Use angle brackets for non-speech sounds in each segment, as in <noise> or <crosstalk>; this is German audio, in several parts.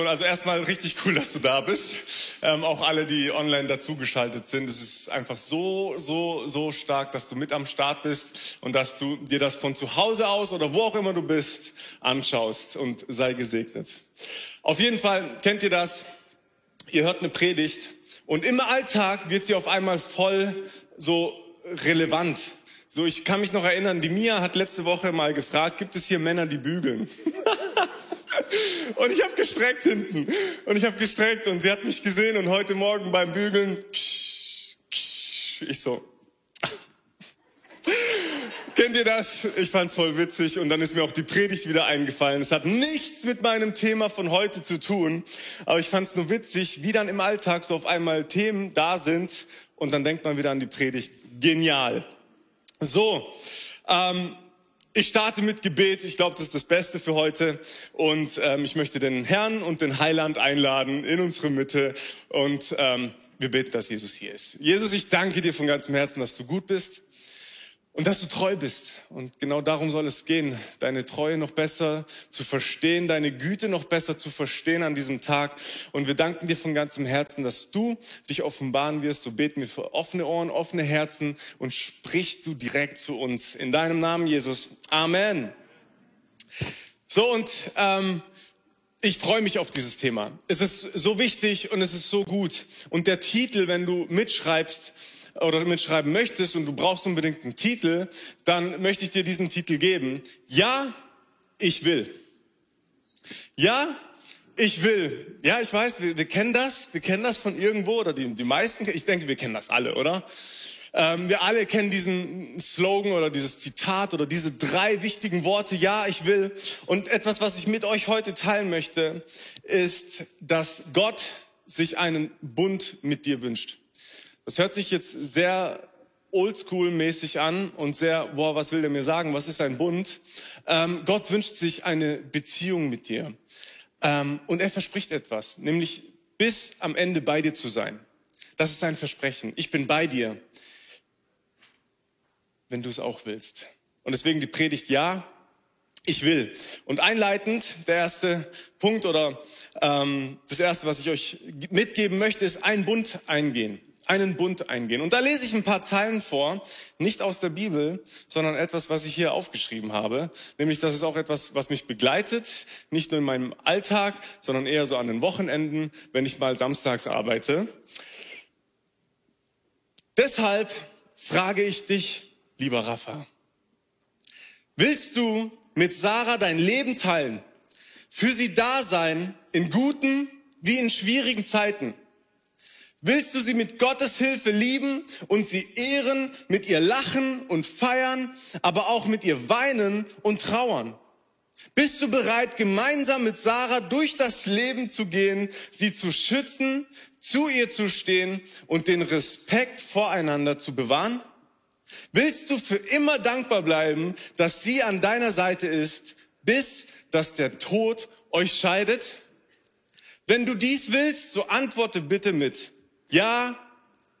Reaktion. Also erstmal richtig cool, dass du da bist. Ähm, auch alle, die online dazugeschaltet sind. Es ist einfach so, so, so stark, dass du mit am Start bist und dass du dir das von zu Hause aus oder wo auch immer du bist anschaust und sei gesegnet. Auf jeden Fall kennt ihr das. Ihr hört eine Predigt und im Alltag wird sie auf einmal voll so relevant. So, ich kann mich noch erinnern, die Mia hat letzte Woche mal gefragt, gibt es hier Männer, die bügeln? <laughs> <laughs> und ich habe gestreckt hinten. Und ich habe gestreckt und sie hat mich gesehen und heute Morgen beim Bügeln, ich so. <laughs> Kennt ihr das? Ich fand's voll witzig und dann ist mir auch die Predigt wieder eingefallen. Es hat nichts mit meinem Thema von heute zu tun, aber ich fand's nur witzig, wie dann im Alltag so auf einmal Themen da sind und dann denkt man wieder an die Predigt. Genial. So, ähm, ich starte mit Gebet. Ich glaube, das ist das Beste für heute. Und ähm, ich möchte den Herrn und den Heiland einladen in unsere Mitte. Und ähm, wir beten, dass Jesus hier ist. Jesus, ich danke dir von ganzem Herzen, dass du gut bist. Und dass du treu bist. Und genau darum soll es gehen, deine Treue noch besser zu verstehen, deine Güte noch besser zu verstehen an diesem Tag. Und wir danken dir von ganzem Herzen, dass du dich offenbaren wirst. So beten wir für offene Ohren, offene Herzen und sprich du direkt zu uns. In deinem Namen, Jesus. Amen. So, und ähm, ich freue mich auf dieses Thema. Es ist so wichtig und es ist so gut. Und der Titel, wenn du mitschreibst, oder mitschreiben möchtest und du brauchst unbedingt einen Titel, dann möchte ich dir diesen Titel geben. Ja, ich will. Ja, ich will. Ja, ich weiß, wir, wir kennen das, wir kennen das von irgendwo oder die, die meisten, ich denke, wir kennen das alle, oder? Ähm, wir alle kennen diesen Slogan oder dieses Zitat oder diese drei wichtigen Worte, ja, ich will. Und etwas, was ich mit euch heute teilen möchte, ist, dass Gott sich einen Bund mit dir wünscht. Das hört sich jetzt sehr oldschool-mäßig an und sehr, boah, was will der mir sagen? Was ist ein Bund? Ähm, Gott wünscht sich eine Beziehung mit dir. Ähm, und er verspricht etwas, nämlich bis am Ende bei dir zu sein. Das ist sein Versprechen. Ich bin bei dir, wenn du es auch willst. Und deswegen die Predigt, ja, ich will. Und einleitend, der erste Punkt oder ähm, das erste, was ich euch mitgeben möchte, ist ein Bund eingehen einen Bund eingehen. Und da lese ich ein paar Zeilen vor, nicht aus der Bibel, sondern etwas, was ich hier aufgeschrieben habe. Nämlich, das ist auch etwas, was mich begleitet, nicht nur in meinem Alltag, sondern eher so an den Wochenenden, wenn ich mal samstags arbeite. Deshalb frage ich dich, lieber Rafa, willst du mit Sarah dein Leben teilen, für sie da sein, in guten wie in schwierigen Zeiten? Willst du sie mit Gottes Hilfe lieben und sie ehren, mit ihr lachen und feiern, aber auch mit ihr weinen und trauern? Bist du bereit, gemeinsam mit Sarah durch das Leben zu gehen, sie zu schützen, zu ihr zu stehen und den Respekt voreinander zu bewahren? Willst du für immer dankbar bleiben, dass sie an deiner Seite ist, bis dass der Tod euch scheidet? Wenn du dies willst, so antworte bitte mit ja,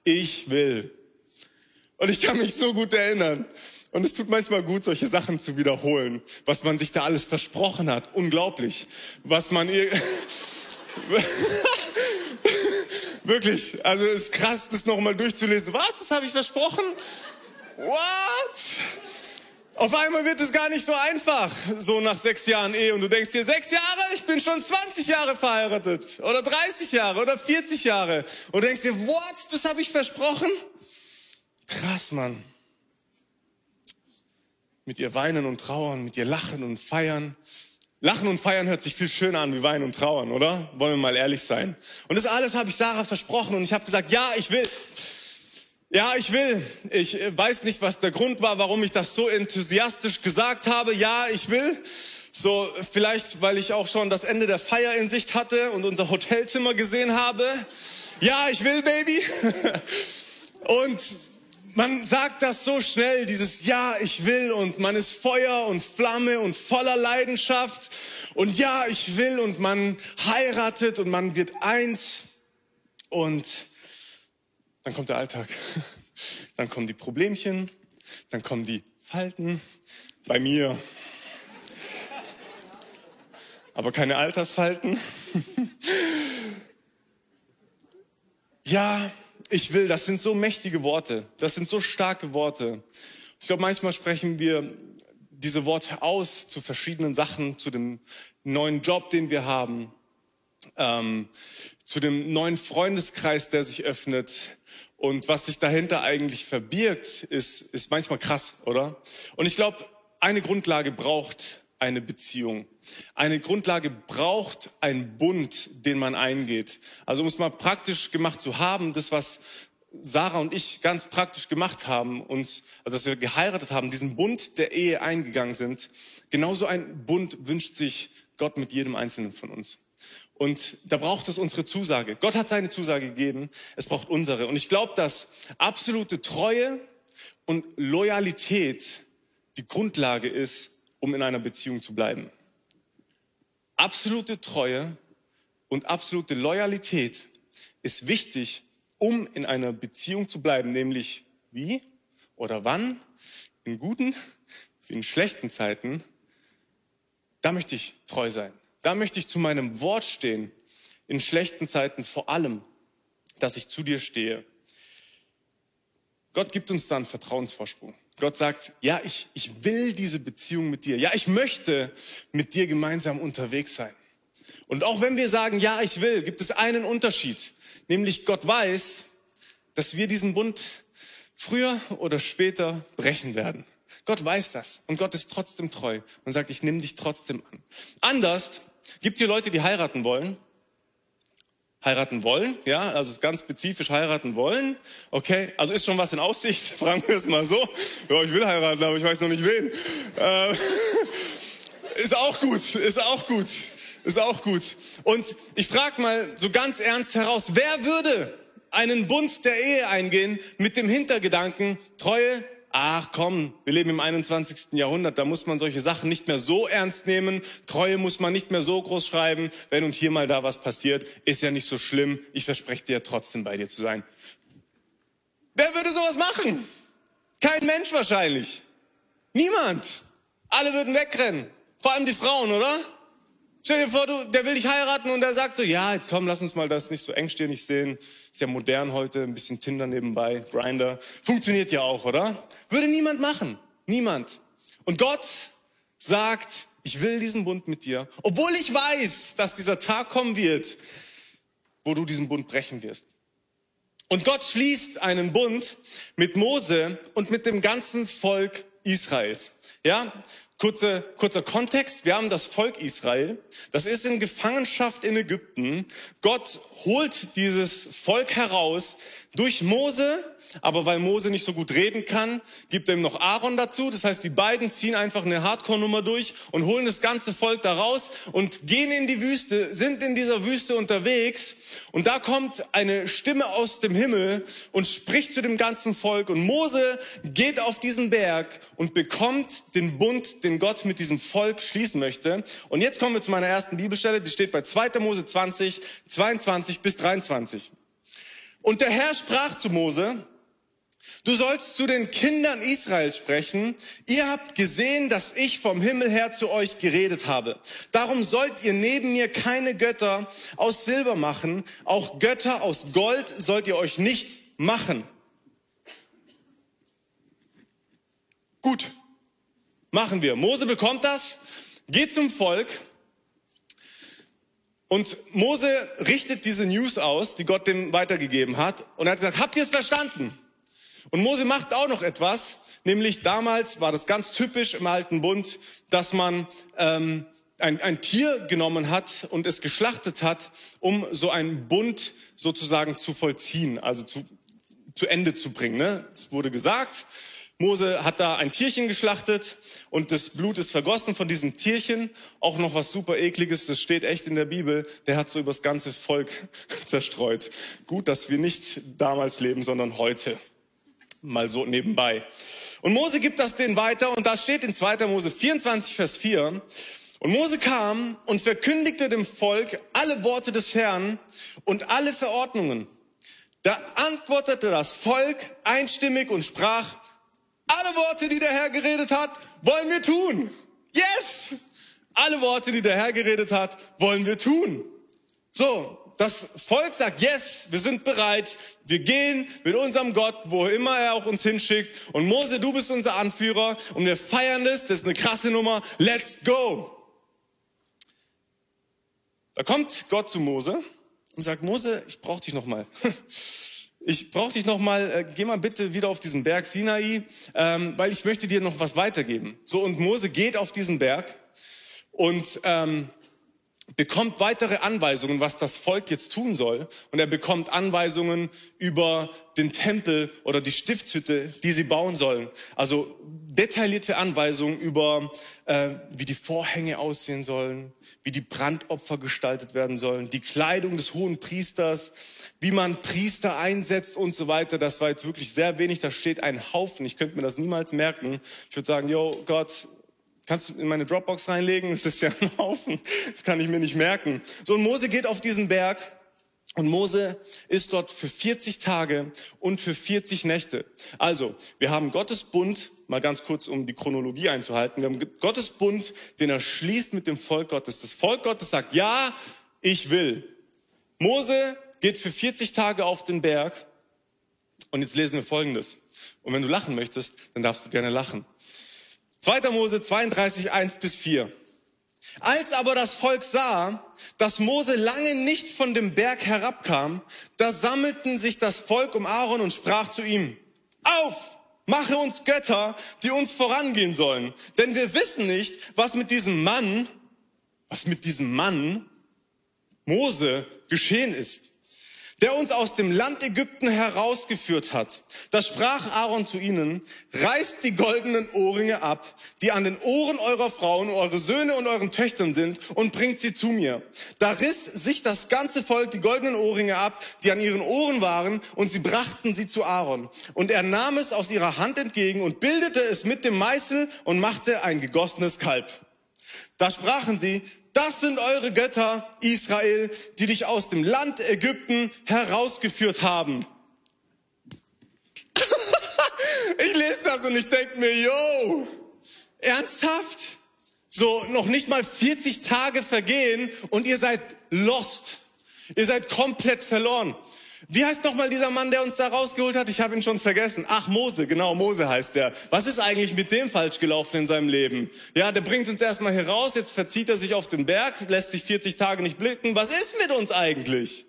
ich will. Und ich kann mich so gut erinnern. Und es tut manchmal gut, solche Sachen zu wiederholen, was man sich da alles versprochen hat. Unglaublich. Was man ihr, <laughs> wirklich, also es ist krass, das nochmal durchzulesen. Was? Das habe ich versprochen? What? Auf einmal wird es gar nicht so einfach, so nach sechs Jahren Ehe. Und du denkst dir, sechs Jahre, ich bin schon 20 Jahre verheiratet. Oder 30 Jahre oder 40 Jahre. Und denkst dir, what, das habe ich versprochen? Krass, Mann. Mit ihr weinen und trauern, mit ihr lachen und feiern. Lachen und feiern hört sich viel schöner an wie weinen und trauern, oder? Wollen wir mal ehrlich sein. Und das alles habe ich Sarah versprochen und ich habe gesagt, ja, ich will. Ja, ich will. Ich äh, weiß nicht, was der Grund war, warum ich das so enthusiastisch gesagt habe. Ja, ich will. So, vielleicht, weil ich auch schon das Ende der Feier in Sicht hatte und unser Hotelzimmer gesehen habe. Ja, ich will, Baby. <laughs> Und man sagt das so schnell, dieses Ja, ich will und man ist Feuer und Flamme und voller Leidenschaft und Ja, ich will und man heiratet und man wird eins und dann kommt der Alltag. <laughs> Dann kommen die Problemchen, dann kommen die Falten bei mir. aber keine Altersfalten. <laughs> ja, ich will, das sind so mächtige Worte, das sind so starke Worte. Ich glaube, manchmal sprechen wir diese Worte aus zu verschiedenen Sachen, zu dem neuen Job, den wir haben, ähm, zu dem neuen Freundeskreis, der sich öffnet. Und was sich dahinter eigentlich verbirgt, ist, ist manchmal krass, oder? Und ich glaube, eine Grundlage braucht eine Beziehung. Eine Grundlage braucht ein Bund, den man eingeht. Also um es mal praktisch gemacht zu haben, das, was Sarah und ich ganz praktisch gemacht haben, uns, also dass wir geheiratet haben, diesen Bund der Ehe eingegangen sind, genauso ein Bund wünscht sich Gott mit jedem Einzelnen von uns. Und da braucht es unsere Zusage. Gott hat seine Zusage gegeben, es braucht unsere. Und ich glaube, dass absolute Treue und Loyalität die Grundlage ist, um in einer Beziehung zu bleiben. Absolute Treue und absolute Loyalität ist wichtig, um in einer Beziehung zu bleiben, nämlich wie oder wann, in guten wie in schlechten Zeiten, da möchte ich treu sein. Da möchte ich zu meinem Wort stehen. In schlechten Zeiten vor allem, dass ich zu dir stehe. Gott gibt uns dann Vertrauensvorsprung. Gott sagt, ja, ich, ich will diese Beziehung mit dir. Ja, ich möchte mit dir gemeinsam unterwegs sein. Und auch wenn wir sagen, ja, ich will, gibt es einen Unterschied. Nämlich Gott weiß, dass wir diesen Bund früher oder später brechen werden. Gott weiß das und Gott ist trotzdem treu und sagt, ich nehme dich trotzdem an. Anders gibt hier Leute, die heiraten wollen. Heiraten wollen, ja, also ganz spezifisch heiraten wollen. Okay, also ist schon was in Aussicht, <laughs> fragen wir es mal so. Ja, ich will heiraten, aber ich weiß noch nicht wen. Äh, <laughs> ist auch gut, ist auch gut, ist auch gut. Und ich frage mal so ganz ernst heraus, wer würde einen Bund der Ehe eingehen mit dem Hintergedanken, Treue ach komm, wir leben im 21. Jahrhundert, da muss man solche Sachen nicht mehr so ernst nehmen, Treue muss man nicht mehr so groß schreiben, wenn und hier mal da was passiert, ist ja nicht so schlimm, ich verspreche dir trotzdem bei dir zu sein. Wer würde sowas machen? Kein Mensch wahrscheinlich. Niemand. Alle würden wegrennen. Vor allem die Frauen, oder? Stell dir vor, du, der will dich heiraten und der sagt so, ja, jetzt komm, lass uns mal das nicht so engstirnig sehen. Ist ja modern heute, ein bisschen Tinder nebenbei, Grinder. Funktioniert ja auch, oder? Würde niemand machen. Niemand. Und Gott sagt, ich will diesen Bund mit dir, obwohl ich weiß, dass dieser Tag kommen wird, wo du diesen Bund brechen wirst. Und Gott schließt einen Bund mit Mose und mit dem ganzen Volk Israels. Ja, Kurze, kurzer Kontext. Wir haben das Volk Israel. Das ist in Gefangenschaft in Ägypten. Gott holt dieses Volk heraus durch Mose, aber weil Mose nicht so gut reden kann, gibt er ihm noch Aaron dazu. Das heißt, die beiden ziehen einfach eine Hardcore-Nummer durch und holen das ganze Volk da raus und gehen in die Wüste, sind in dieser Wüste unterwegs. Und da kommt eine Stimme aus dem Himmel und spricht zu dem ganzen Volk. Und Mose geht auf diesen Berg und bekommt den Bund, den Gott mit diesem Volk schließen möchte. Und jetzt kommen wir zu meiner ersten Bibelstelle. Die steht bei 2. Mose 20, 22 bis 23. Und der Herr sprach zu Mose, Du sollst zu den Kindern Israels sprechen. Ihr habt gesehen, dass ich vom Himmel her zu euch geredet habe. Darum sollt ihr neben mir keine Götter aus Silber machen. Auch Götter aus Gold sollt ihr euch nicht machen. Gut, machen wir. Mose bekommt das, geht zum Volk und Mose richtet diese News aus, die Gott dem weitergegeben hat. Und er hat gesagt, habt ihr es verstanden? Und Mose macht auch noch etwas, nämlich damals war das ganz typisch im alten Bund, dass man ähm, ein, ein Tier genommen hat und es geschlachtet hat, um so einen Bund sozusagen zu vollziehen, also zu, zu Ende zu bringen. Ne? Es wurde gesagt, Mose hat da ein Tierchen geschlachtet und das Blut ist vergossen von diesem Tierchen. Auch noch was super ekliges, das steht echt in der Bibel. Der hat so übers ganze Volk <laughs> zerstreut. Gut, dass wir nicht damals leben, sondern heute. Mal so nebenbei. Und Mose gibt das denen weiter und da steht in 2. Mose 24, Vers 4. Und Mose kam und verkündigte dem Volk alle Worte des Herrn und alle Verordnungen. Da antwortete das Volk einstimmig und sprach, alle Worte, die der Herr geredet hat, wollen wir tun. Yes! Alle Worte, die der Herr geredet hat, wollen wir tun. So, das Volk sagt, yes, wir sind bereit, wir gehen mit unserem Gott, wo immer er auch uns hinschickt. Und Mose, du bist unser Anführer und wir feiern das, das ist eine krasse Nummer, let's go. Da kommt Gott zu Mose und sagt, Mose, ich brauche dich nochmal. <laughs> Ich brauche dich nochmal, äh, geh mal bitte wieder auf diesen Berg Sinai, ähm, weil ich möchte dir noch was weitergeben. So, und Mose geht auf diesen Berg und ähm, bekommt weitere Anweisungen, was das Volk jetzt tun soll. Und er bekommt Anweisungen über den Tempel oder die Stiftshütte, die sie bauen sollen. Also detaillierte Anweisungen über, äh, wie die Vorhänge aussehen sollen, wie die Brandopfer gestaltet werden sollen, die Kleidung des hohen Priesters, wie man Priester einsetzt und so weiter. Das war jetzt wirklich sehr wenig. Da steht ein Haufen. Ich könnte mir das niemals merken. Ich würde sagen, yo, Gott, Kannst du in meine Dropbox reinlegen? Das ist ja ein Haufen. Das kann ich mir nicht merken. So, und Mose geht auf diesen Berg und Mose ist dort für 40 Tage und für 40 Nächte. Also, wir haben Gottes Bund, mal ganz kurz, um die Chronologie einzuhalten. Wir haben Gottes Bund, den er schließt mit dem Volk Gottes. Das Volk Gottes sagt, ja, ich will. Mose geht für 40 Tage auf den Berg. Und jetzt lesen wir Folgendes. Und wenn du lachen möchtest, dann darfst du gerne lachen. 2. Mose 32, 1 bis 4. Als aber das Volk sah, dass Mose lange nicht von dem Berg herabkam, da sammelten sich das Volk um Aaron und sprach zu ihm, auf, mache uns Götter, die uns vorangehen sollen. Denn wir wissen nicht, was mit diesem Mann, was mit diesem Mann, Mose, geschehen ist der uns aus dem Land Ägypten herausgeführt hat. Da sprach Aaron zu ihnen, reißt die goldenen Ohrringe ab, die an den Ohren eurer Frauen, eure Söhne und euren Töchtern sind, und bringt sie zu mir. Da riss sich das ganze Volk die goldenen Ohrringe ab, die an ihren Ohren waren, und sie brachten sie zu Aaron. Und er nahm es aus ihrer Hand entgegen und bildete es mit dem Meißel und machte ein gegossenes Kalb. Da sprachen sie, das sind eure Götter, Israel, die dich aus dem Land Ägypten herausgeführt haben. <laughs> ich lese das und ich denke mir, yo, ernsthaft? So, noch nicht mal 40 Tage vergehen und ihr seid lost. Ihr seid komplett verloren. Wie heißt nochmal dieser Mann, der uns da rausgeholt hat? Ich habe ihn schon vergessen. Ach, Mose, genau, Mose heißt der. Was ist eigentlich mit dem falsch gelaufen in seinem Leben? Ja, der bringt uns erstmal hier raus, jetzt verzieht er sich auf den Berg, lässt sich 40 Tage nicht blicken. Was ist mit uns eigentlich?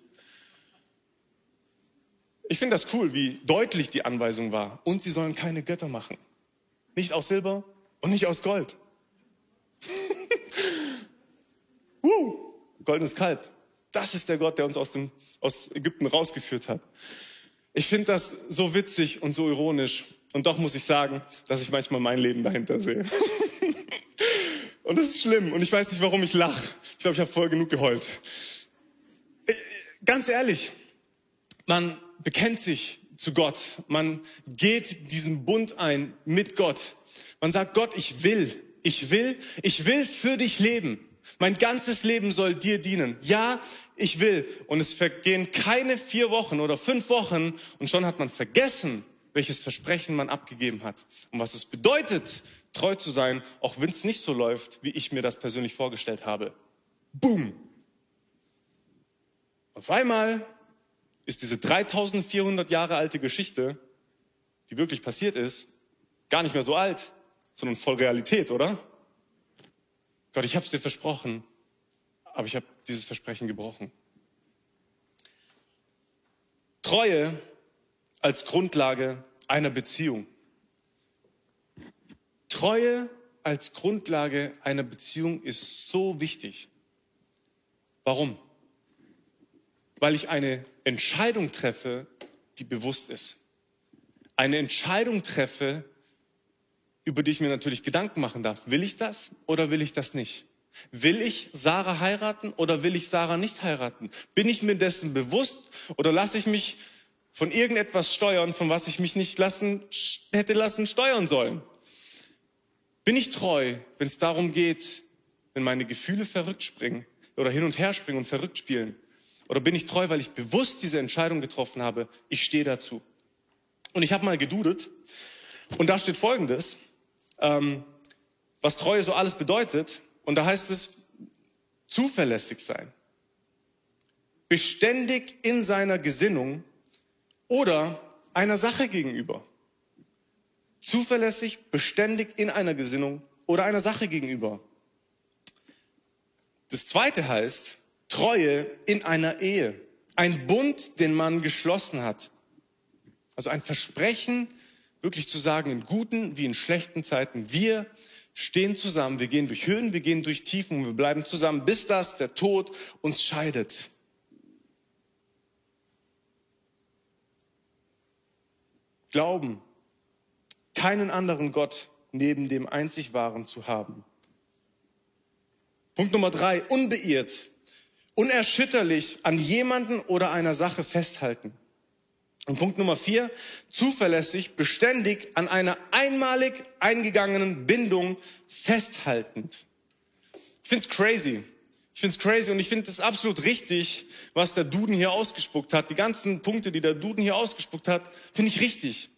Ich finde das cool, wie deutlich die Anweisung war. Und sie sollen keine Götter machen. Nicht aus Silber und nicht aus Gold. <laughs> uh, goldenes Kalb. Das ist der Gott, der uns aus, dem, aus Ägypten rausgeführt hat. Ich finde das so witzig und so ironisch. Und doch muss ich sagen, dass ich manchmal mein Leben dahinter sehe. <laughs> und das ist schlimm. Und ich weiß nicht, warum ich lache. Ich glaube, ich habe voll genug geheult. Äh, ganz ehrlich, man bekennt sich zu Gott. Man geht diesen Bund ein mit Gott. Man sagt, Gott, ich will, ich will, ich will für dich leben. Mein ganzes Leben soll dir dienen. Ja, ich will. Und es vergehen keine vier Wochen oder fünf Wochen und schon hat man vergessen, welches Versprechen man abgegeben hat und was es bedeutet, treu zu sein, auch wenn es nicht so läuft, wie ich mir das persönlich vorgestellt habe. Boom. Auf einmal ist diese 3400 Jahre alte Geschichte, die wirklich passiert ist, gar nicht mehr so alt, sondern voll Realität, oder? Gott, ich habe es dir versprochen, aber ich habe dieses Versprechen gebrochen. Treue als Grundlage einer Beziehung. Treue als Grundlage einer Beziehung ist so wichtig. Warum? Weil ich eine Entscheidung treffe, die bewusst ist. Eine Entscheidung treffe, über die ich mir natürlich Gedanken machen darf. Will ich das oder will ich das nicht? Will ich Sarah heiraten oder will ich Sarah nicht heiraten? Bin ich mir dessen bewusst oder lasse ich mich von irgendetwas steuern, von was ich mich nicht lassen, hätte lassen steuern sollen? Bin ich treu, wenn es darum geht, wenn meine Gefühle verrückt springen oder hin und her springen und verrückt spielen? Oder bin ich treu, weil ich bewusst diese Entscheidung getroffen habe? Ich stehe dazu. Und ich habe mal gedudet und da steht Folgendes, ähm, was Treue so alles bedeutet. und da heißt es zuverlässig sein, beständig in seiner Gesinnung oder einer Sache gegenüber. Zuverlässig, beständig in einer Gesinnung oder einer Sache gegenüber. Das zweite heißt Treue in einer Ehe. Ein Bund, den man geschlossen hat. Also ein Versprechen, wirklich zu sagen, in guten wie in schlechten Zeiten, wir stehen zusammen, wir gehen durch Höhen, wir gehen durch Tiefen und wir bleiben zusammen, bis das der Tod uns scheidet. Glauben, keinen anderen Gott neben dem einzig wahren zu haben. Punkt Nummer drei, unbeirrt, unerschütterlich an jemanden oder einer Sache festhalten. Und Punkt Nummer vier, zuverlässig, beständig an einer einmalig eingegangenen Bindung festhaltend. Ich find's crazy. Ich find's crazy und ich finde es absolut richtig, was der Duden hier ausgespuckt hat. Die ganzen Punkte, die der Duden hier ausgespuckt hat, finde ich richtig.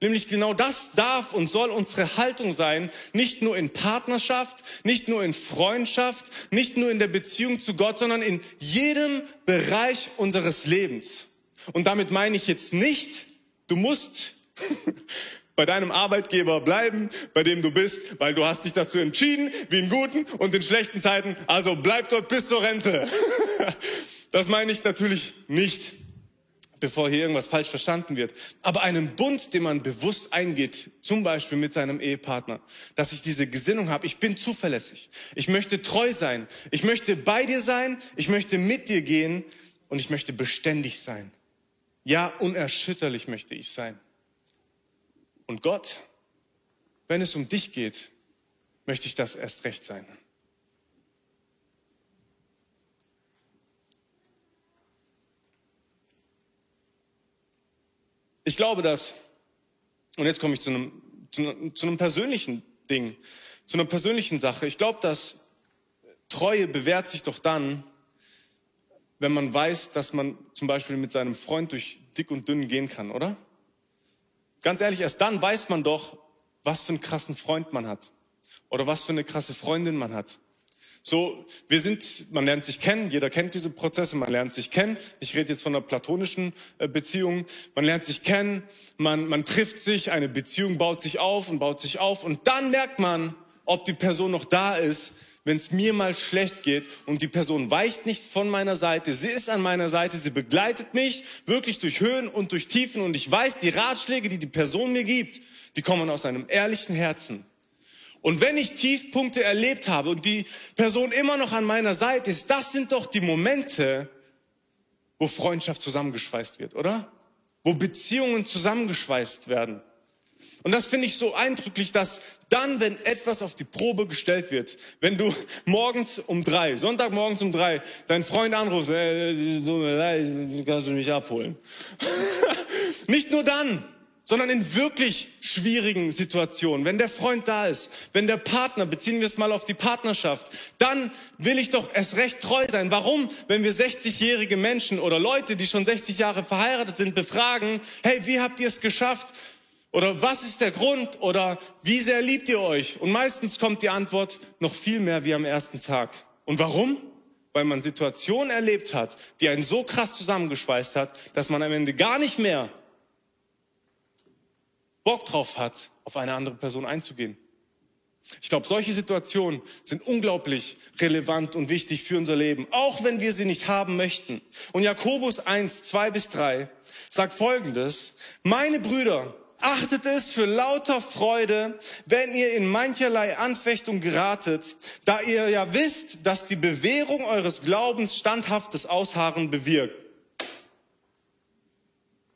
Nämlich genau das darf und soll unsere Haltung sein, nicht nur in Partnerschaft, nicht nur in Freundschaft, nicht nur in der Beziehung zu Gott, sondern in jedem Bereich unseres Lebens. Und damit meine ich jetzt nicht, du musst <laughs> bei deinem Arbeitgeber bleiben, bei dem du bist, weil du hast dich dazu entschieden, wie in guten und in schlechten Zeiten. Also bleib dort bis zur Rente. <laughs> Das meine ich natürlich nicht bevor hier irgendwas falsch verstanden wird. Aber einen Bund, den man bewusst eingeht, zum Beispiel mit seinem Ehepartner, dass ich diese Gesinnung habe, ich bin zuverlässig, ich möchte treu sein, ich möchte bei dir sein, ich möchte mit dir gehen und ich möchte beständig sein. Ja, unerschütterlich möchte ich sein. Und Gott, wenn es um dich geht, möchte ich das erst recht sein. Ich glaube, dass, und jetzt komme ich zu einem, zu zu einem persönlichen Ding, zu einer persönlichen Sache. Ich glaube, dass Treue bewährt sich doch dann, wenn man weiß, dass man zum Beispiel mit seinem Freund durch dick und dünn gehen kann, oder? Ganz ehrlich, erst dann weiß man doch, was für einen krassen Freund man hat oder was für eine krasse Freundin man hat. So, wir sind, man lernt sich kennen, jeder kennt diese Prozesse, man lernt sich kennen. Ich rede jetzt von einer platonischen äh, Beziehung. Man lernt sich kennen, man, man trifft sich, eine Beziehung baut sich auf und baut sich auf und dann merkt man, ob die Person noch da ist, wenn es mir mal schlecht geht und die Person weicht nicht von meiner Seite, sie ist an meiner Seite, sie begleitet mich wirklich durch Höhen und durch Tiefen und ich weiß, die Ratschläge, die die Person mir gibt, die kommen aus einem ehrlichen Herzen. Und wenn ich Tiefpunkte erlebt habe und die Person immer noch an meiner Seite ist, das sind doch die Momente, wo Freundschaft zusammengeschweißt wird, oder? Wo Beziehungen zusammengeschweißt werden. Und das finde ich so eindrücklich, dass dann, wenn etwas auf die Probe gestellt wird, wenn du morgens um drei, Sonntagmorgens um drei, deinen Freund anrufst, äh, kannst du mich abholen. <laughs> Nicht nur dann, sondern in wirklich schwierigen Situationen. Wenn der Freund da ist, wenn der Partner, beziehen wir es mal auf die Partnerschaft, dann will ich doch erst recht treu sein. Warum, wenn wir 60-jährige Menschen oder Leute, die schon 60 Jahre verheiratet sind, befragen, hey, wie habt ihr es geschafft? Oder was ist der Grund? Oder wie sehr liebt ihr euch? Und meistens kommt die Antwort noch viel mehr wie am ersten Tag. Und warum? Weil man Situationen erlebt hat, die einen so krass zusammengeschweißt hat, dass man am Ende gar nicht mehr Bock drauf hat, auf eine andere Person einzugehen. Ich glaube, solche Situationen sind unglaublich relevant und wichtig für unser Leben, auch wenn wir sie nicht haben möchten. Und Jakobus 1, 2 bis 3 sagt Folgendes, meine Brüder, achtet es für lauter Freude, wenn ihr in mancherlei Anfechtung geratet, da ihr ja wisst, dass die Bewährung eures Glaubens standhaftes Ausharren bewirkt.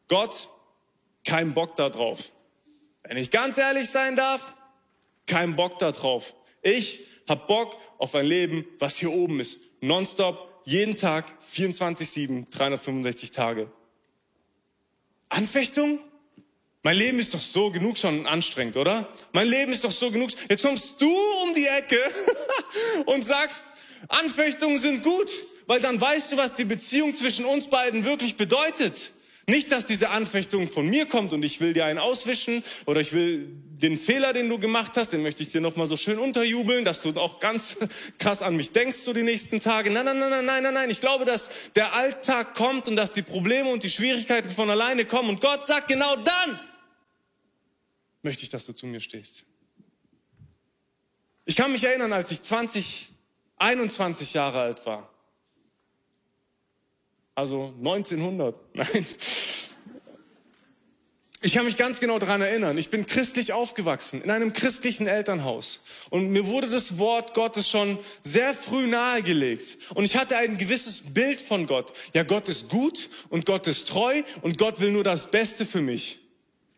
Gott, kein Bock darauf wenn ich ganz ehrlich sein darf, kein Bock da drauf. Ich hab Bock auf ein Leben, was hier oben ist. Nonstop, jeden Tag, 24-7, 365 Tage. Anfechtung? Mein Leben ist doch so genug schon anstrengend, oder? Mein Leben ist doch so genug. Jetzt kommst du um die Ecke <laughs> und sagst, Anfechtungen sind gut, weil dann weißt du, was die Beziehung zwischen uns beiden wirklich bedeutet. Nicht, dass diese Anfechtung von mir kommt und ich will dir einen auswischen oder ich will den Fehler, den du gemacht hast, den möchte ich dir nochmal so schön unterjubeln, dass du auch ganz <laughs> krass an mich denkst so die nächsten Tage. Nein, nein, nein, nein, nein, nein, nein. Ich glaube, dass der Alltag kommt und dass die Probleme und die Schwierigkeiten von alleine kommen und Gott sagt, genau dann möchte ich, dass du zu mir stehst. Ich kann mich erinnern, als ich 20, 21 Jahre alt war. Also 1900. <laughs> Nein. Ich kann mich ganz genau daran erinnern. Ich bin christlich aufgewachsen, in einem christlichen Elternhaus. Und mir wurde das Wort Gottes schon sehr früh nahegelegt. Und ich hatte ein gewisses Bild von Gott. Ja, Gott ist gut und Gott ist treu und Gott will nur das Beste für mich.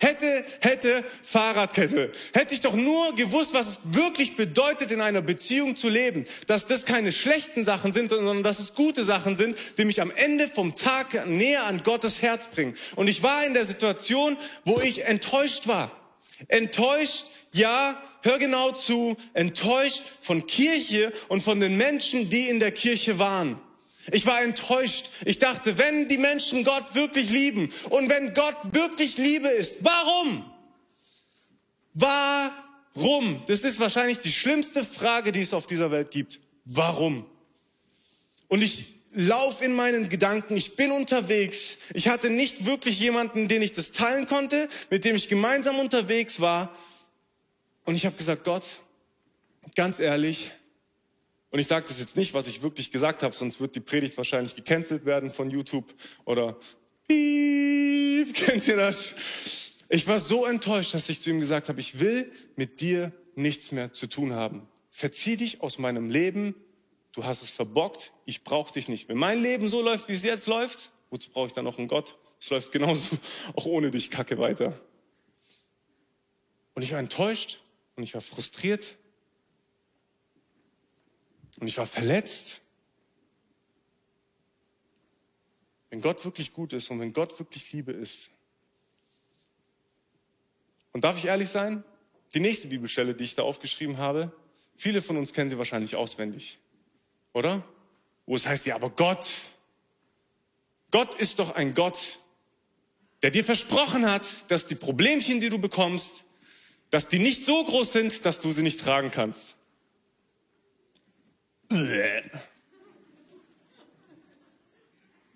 Hätte, hätte, Fahrradkette. Hätte ich doch nur gewusst, was es wirklich bedeutet, in einer Beziehung zu leben. Dass das keine schlechten Sachen sind, sondern dass es gute Sachen sind, die mich am Ende vom Tag näher an Gottes Herz bringen. Und ich war in der Situation, wo ich enttäuscht war. Enttäuscht, ja, hör genau zu, enttäuscht von Kirche und von den Menschen, die in der Kirche waren. Ich war enttäuscht. Ich dachte, wenn die Menschen Gott wirklich lieben und wenn Gott wirklich Liebe ist, warum? Warum? Das ist wahrscheinlich die schlimmste Frage, die es auf dieser Welt gibt. Warum? Und ich lauf in meinen Gedanken, ich bin unterwegs. Ich hatte nicht wirklich jemanden, den ich das teilen konnte, mit dem ich gemeinsam unterwegs war. Und ich habe gesagt, Gott, ganz ehrlich, und ich sage das jetzt nicht, was ich wirklich gesagt habe, sonst wird die Predigt wahrscheinlich gecancelt werden von YouTube oder Piep, <laughs> kennt ihr das? Ich war so enttäuscht, dass ich zu ihm gesagt habe, ich will mit dir nichts mehr zu tun haben. Verzieh dich aus meinem Leben, du hast es verbockt, ich brauche dich nicht. Wenn mein Leben so läuft, wie es jetzt läuft, wozu brauche ich dann noch einen Gott? Es läuft genauso <laughs> auch ohne dich kacke weiter. Und ich war enttäuscht und ich war frustriert und ich war verletzt. Wenn Gott wirklich gut ist und wenn Gott wirklich Liebe ist. Und darf ich ehrlich sein? Die nächste Bibelstelle, die ich da aufgeschrieben habe, viele von uns kennen sie wahrscheinlich auswendig. Oder? Wo es heißt, ja, aber Gott, Gott ist doch ein Gott, der dir versprochen hat, dass die Problemchen, die du bekommst, dass die nicht so groß sind, dass du sie nicht tragen kannst.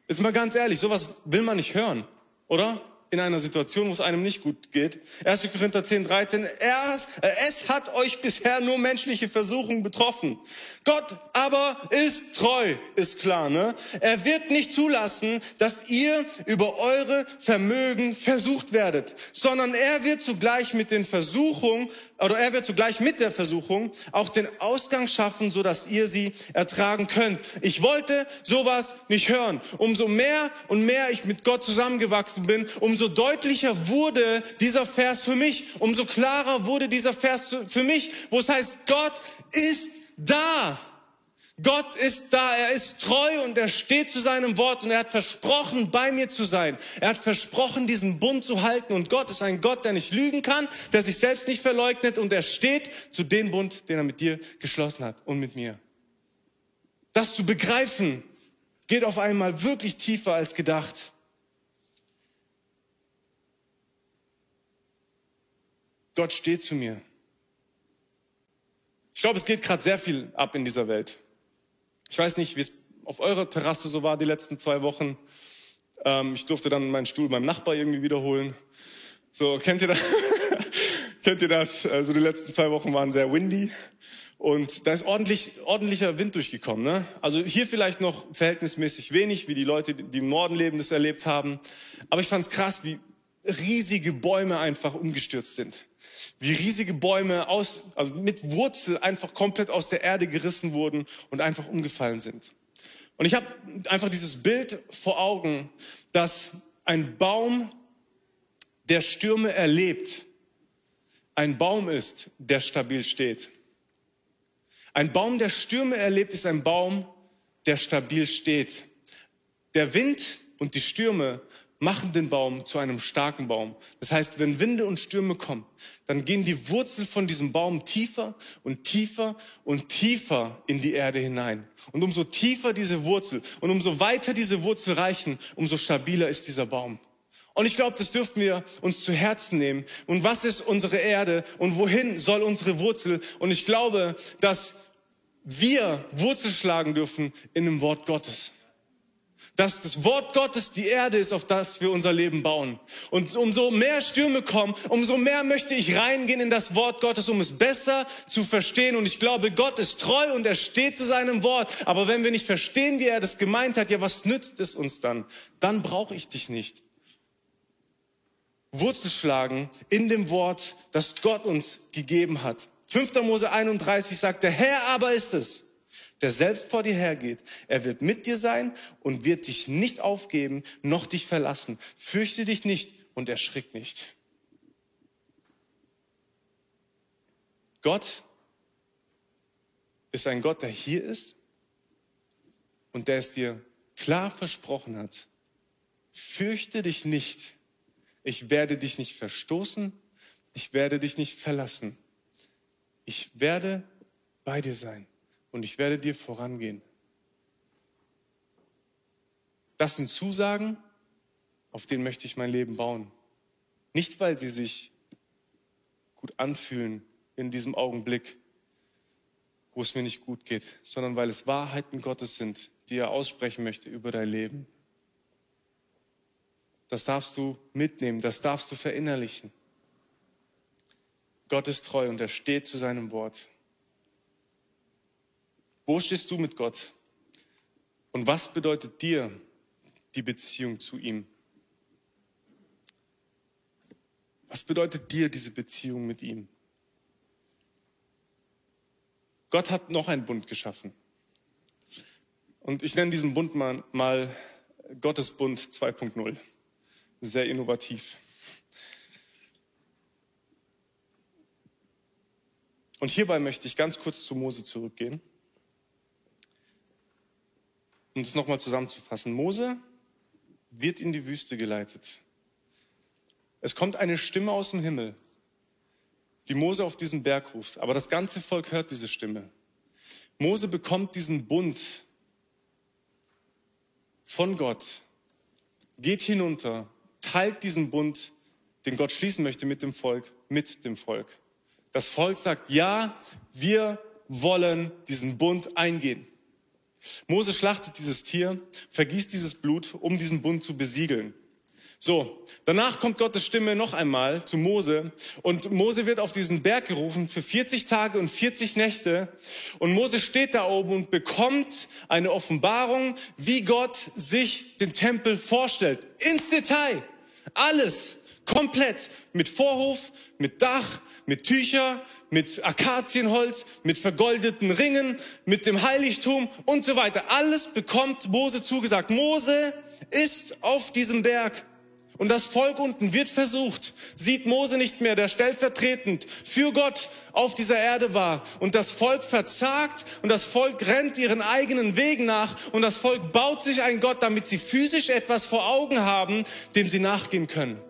Ist mal ganz ehrlich, sowas will man nicht hören, oder? In einer Situation, wo es einem nicht gut geht. 1. Korinther 10, 13. Er, es hat euch bisher nur menschliche Versuchungen betroffen. Gott aber ist treu, ist klar, ne? Er wird nicht zulassen, dass ihr über eure Vermögen versucht werdet, sondern er wird zugleich mit den Versuchungen, oder er wird zugleich mit der Versuchung auch den Ausgang schaffen, so dass ihr sie ertragen könnt. Ich wollte sowas nicht hören. Umso mehr und mehr ich mit Gott zusammengewachsen bin, umso umso deutlicher wurde dieser Vers für mich, umso klarer wurde dieser Vers für mich, wo es heißt, Gott ist da. Gott ist da, er ist treu und er steht zu seinem Wort und er hat versprochen, bei mir zu sein. Er hat versprochen, diesen Bund zu halten und Gott ist ein Gott, der nicht lügen kann, der sich selbst nicht verleugnet und er steht zu dem Bund, den er mit dir geschlossen hat und mit mir. Das zu begreifen, geht auf einmal wirklich tiefer als gedacht. Gott steht zu mir. Ich glaube, es geht gerade sehr viel ab in dieser Welt. Ich weiß nicht, wie es auf eurer Terrasse so war die letzten zwei Wochen. Ähm, ich durfte dann meinen Stuhl beim Nachbar irgendwie wiederholen. So, kennt ihr das? <laughs> kennt ihr das? Also die letzten zwei Wochen waren sehr windy. Und da ist ordentlich, ordentlicher Wind durchgekommen. Ne? Also hier vielleicht noch verhältnismäßig wenig, wie die Leute, die im Norden leben, das erlebt haben. Aber ich fand es krass, wie riesige Bäume einfach umgestürzt sind wie riesige Bäume aus, also mit Wurzel einfach komplett aus der Erde gerissen wurden und einfach umgefallen sind. Und ich habe einfach dieses Bild vor Augen, dass ein Baum, der Stürme erlebt, ein Baum ist, der stabil steht. Ein Baum, der Stürme erlebt, ist ein Baum, der stabil steht. Der Wind und die Stürme machen den Baum zu einem starken Baum. Das heißt, wenn Winde und Stürme kommen, dann gehen die Wurzeln von diesem Baum tiefer und tiefer und tiefer in die Erde hinein. Und umso tiefer diese Wurzel und umso weiter diese Wurzel reichen, umso stabiler ist dieser Baum. Und ich glaube, das dürfen wir uns zu Herzen nehmen. Und was ist unsere Erde und wohin soll unsere Wurzel? Und ich glaube, dass wir Wurzel schlagen dürfen in dem Wort Gottes dass das Wort Gottes die Erde ist, auf das wir unser Leben bauen. Und umso mehr Stürme kommen, umso mehr möchte ich reingehen in das Wort Gottes, um es besser zu verstehen. Und ich glaube, Gott ist treu und er steht zu seinem Wort. Aber wenn wir nicht verstehen, wie er das gemeint hat, ja, was nützt es uns dann? Dann brauche ich dich nicht. Wurzel schlagen in dem Wort, das Gott uns gegeben hat. 5. Mose 31 sagt, der Herr aber ist es, der selbst vor dir hergeht. Er wird mit dir sein und wird dich nicht aufgeben, noch dich verlassen. Fürchte dich nicht und erschrick nicht. Gott ist ein Gott, der hier ist und der es dir klar versprochen hat. Fürchte dich nicht. Ich werde dich nicht verstoßen. Ich werde dich nicht verlassen. Ich werde bei dir sein und ich werde dir vorangehen. Das sind Zusagen, auf denen möchte ich mein Leben bauen. Nicht, weil sie sich gut anfühlen in diesem Augenblick, wo es mir nicht gut geht, sondern weil es Wahrheiten Gottes sind, die er aussprechen möchte über dein Leben. Das darfst du mitnehmen, das darfst du verinnerlichen. Gott ist treu und er steht zu seinem Wort. Wo stehst du mit Gott? Und was bedeutet dir die Beziehung zu ihm? Was bedeutet dir diese Beziehung mit ihm? Gott hat noch einen Bund geschaffen. Und ich nenne diesen Bund mal, mal Gottes Bund 2.0. Sehr innovativ. Und hierbei möchte ich ganz kurz zu Mose zurückgehen um es nochmal zusammenzufassen. Mose wird in die Wüste geleitet. Es kommt eine Stimme aus dem Himmel, die Mose auf diesen Berg ruft. Aber das ganze Volk hört diese Stimme. Mose bekommt diesen Bund von Gott, geht hinunter, teilt diesen Bund, den Gott schließen möchte mit dem Volk, mit dem Volk. Das Volk sagt, ja, wir wollen diesen Bund eingehen. Mose schlachtet dieses Tier, vergießt dieses Blut, um diesen Bund zu besiegeln. So, danach kommt Gottes Stimme noch einmal zu Mose und Mose wird auf diesen Berg gerufen für 40 Tage und 40 Nächte und Mose steht da oben und bekommt eine Offenbarung, wie Gott sich den Tempel vorstellt. Ins Detail. Alles. Komplett. Mit Vorhof, mit Dach, mit Tücher, mit Akazienholz, mit vergoldeten Ringen, mit dem Heiligtum und so weiter. Alles bekommt Mose zugesagt. Mose ist auf diesem Berg. Und das Volk unten wird versucht, sieht Mose nicht mehr, der stellvertretend für Gott auf dieser Erde war. Und das Volk verzagt und das Volk rennt ihren eigenen Wegen nach und das Volk baut sich ein Gott, damit sie physisch etwas vor Augen haben, dem sie nachgehen können.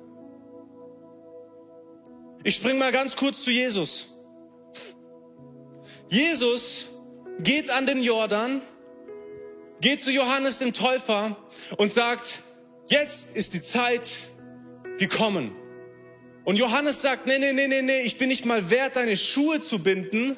Ich spring mal ganz kurz zu Jesus. Jesus geht an den Jordan, geht zu Johannes dem Täufer und sagt, jetzt ist die Zeit gekommen. Und Johannes sagt, nee, nee, nee, nee, nee, ich bin nicht mal wert, deine Schuhe zu binden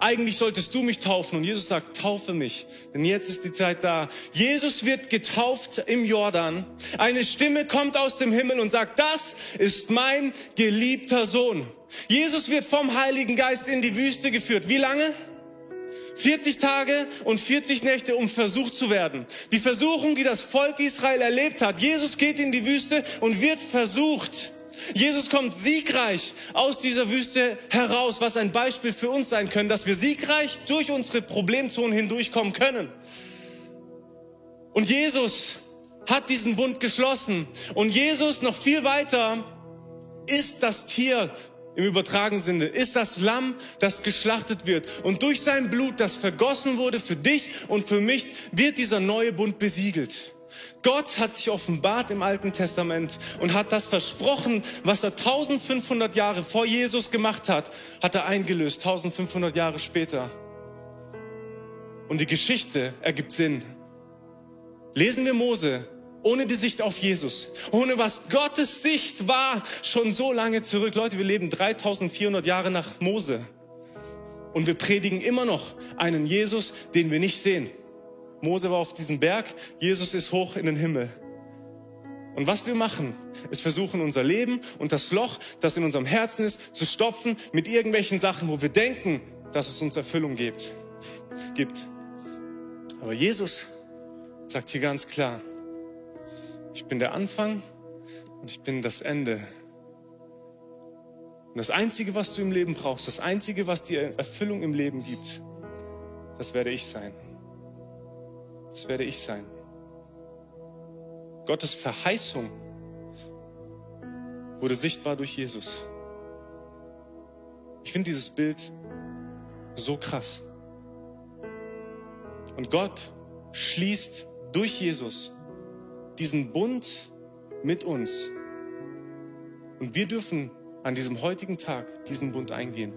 eigentlich solltest du mich taufen. Und Jesus sagt, taufe mich, denn jetzt ist die Zeit da. Jesus wird getauft im Jordan. Eine Stimme kommt aus dem Himmel und sagt, das ist mein geliebter Sohn. Jesus wird vom Heiligen Geist in die Wüste geführt. Wie lange? 40 Tage und 40 Nächte, um versucht zu werden. Die Versuchung, die das Volk Israel erlebt hat. Jesus geht in die Wüste und wird versucht. Jesus kommt siegreich aus dieser Wüste heraus, was ein Beispiel für uns sein können, dass wir siegreich durch unsere Problemzonen hindurchkommen können. Und Jesus hat diesen Bund geschlossen. Und Jesus noch viel weiter ist das Tier im übertragenen Sinne, ist das Lamm, das geschlachtet wird. Und durch sein Blut, das vergossen wurde für dich und für mich, wird dieser neue Bund besiegelt. Gott hat sich offenbart im Alten Testament und hat das versprochen, was er 1500 Jahre vor Jesus gemacht hat, hat er eingelöst, 1500 Jahre später. Und die Geschichte ergibt Sinn. Lesen wir Mose, ohne die Sicht auf Jesus, ohne was Gottes Sicht war, schon so lange zurück. Leute, wir leben 3400 Jahre nach Mose und wir predigen immer noch einen Jesus, den wir nicht sehen. Mose war auf diesem Berg, Jesus ist hoch in den Himmel. Und was wir machen, ist versuchen, unser Leben und das Loch, das in unserem Herzen ist, zu stopfen mit irgendwelchen Sachen, wo wir denken, dass es uns Erfüllung gibt. gibt. Aber Jesus sagt hier ganz klar, ich bin der Anfang und ich bin das Ende. Und das Einzige, was du im Leben brauchst, das Einzige, was dir Erfüllung im Leben gibt, das werde ich sein. Das werde ich sein. Gottes Verheißung wurde sichtbar durch Jesus. Ich finde dieses Bild so krass. Und Gott schließt durch Jesus diesen Bund mit uns. Und wir dürfen an diesem heutigen Tag diesen Bund eingehen.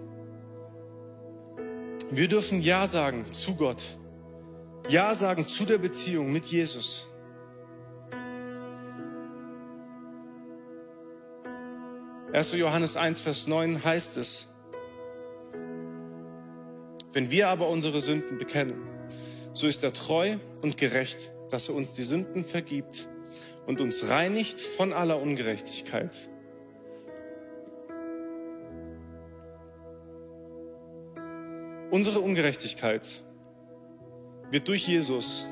Wir dürfen Ja sagen zu Gott. Ja sagen zu der Beziehung mit Jesus. 1. Johannes 1, Vers 9 heißt es, wenn wir aber unsere Sünden bekennen, so ist er treu und gerecht, dass er uns die Sünden vergibt und uns reinigt von aller Ungerechtigkeit. Unsere Ungerechtigkeit wird durch Jesus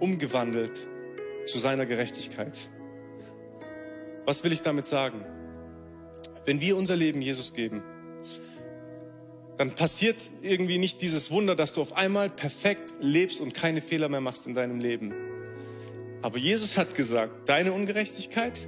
umgewandelt zu seiner Gerechtigkeit. Was will ich damit sagen? Wenn wir unser Leben Jesus geben, dann passiert irgendwie nicht dieses Wunder, dass du auf einmal perfekt lebst und keine Fehler mehr machst in deinem Leben. Aber Jesus hat gesagt, deine Ungerechtigkeit,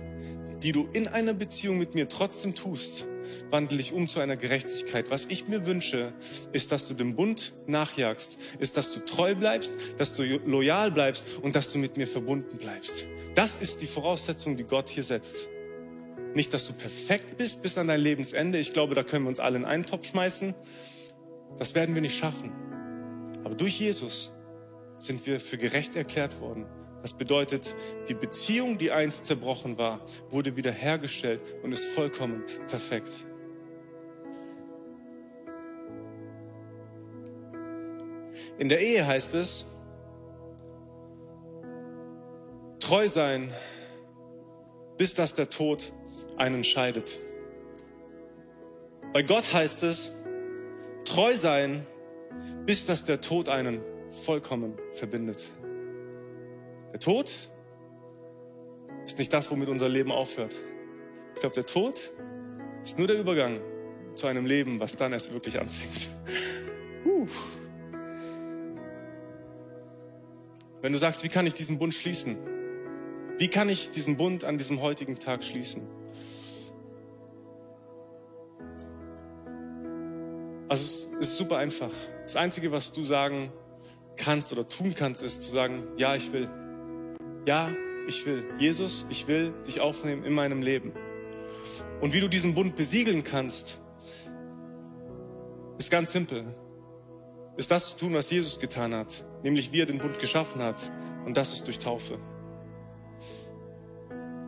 die du in einer Beziehung mit mir trotzdem tust, wandle ich um zu einer Gerechtigkeit. Was ich mir wünsche, ist, dass du dem Bund nachjagst, ist, dass du treu bleibst, dass du loyal bleibst und dass du mit mir verbunden bleibst. Das ist die Voraussetzung, die Gott hier setzt. Nicht, dass du perfekt bist bis an dein Lebensende. Ich glaube, da können wir uns alle in einen Topf schmeißen. Das werden wir nicht schaffen. Aber durch Jesus sind wir für gerecht erklärt worden. Das bedeutet, die Beziehung, die einst zerbrochen war, wurde wiederhergestellt und ist vollkommen perfekt. In der Ehe heißt es, treu sein, bis dass der Tod einen scheidet. Bei Gott heißt es, treu sein, bis dass der Tod einen vollkommen verbindet. Der Tod ist nicht das, womit unser Leben aufhört. Ich glaube, der Tod ist nur der Übergang zu einem Leben, was dann erst wirklich anfängt. <laughs> Uh. Wenn du sagst, wie kann ich diesen Bund schließen? Wie kann ich diesen Bund an diesem heutigen Tag schließen? Also es ist super einfach. Das Einzige, was du sagen kannst oder tun kannst, ist zu sagen, ja, ich will. Ja, ich will. Jesus, ich will dich aufnehmen in meinem Leben. Und wie du diesen Bund besiegeln kannst, ist ganz simpel. Ist das zu tun, was Jesus getan hat, nämlich wie er den Bund geschaffen hat. Und das ist durch Taufe.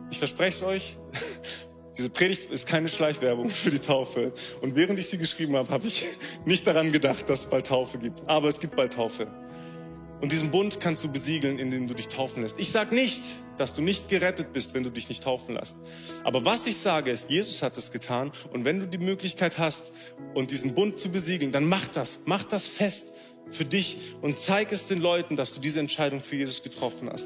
Ich verspreche es euch, <laughs> diese Predigt ist keine Schleichwerbung für die Taufe. Und während ich sie geschrieben habe, habe ich nicht daran gedacht, dass es bald Taufe gibt. Aber es gibt bald Taufe. Und diesen Bund kannst du besiegeln, indem du dich taufen lässt. Ich sage nicht, dass du nicht gerettet bist, wenn du dich nicht taufen lässt. Aber was ich sage ist, Jesus hat es getan. Und wenn du die Möglichkeit hast, und diesen Bund zu besiegeln, dann mach das. Mach das fest für dich und zeig es den Leuten, dass du diese Entscheidung für Jesus getroffen hast.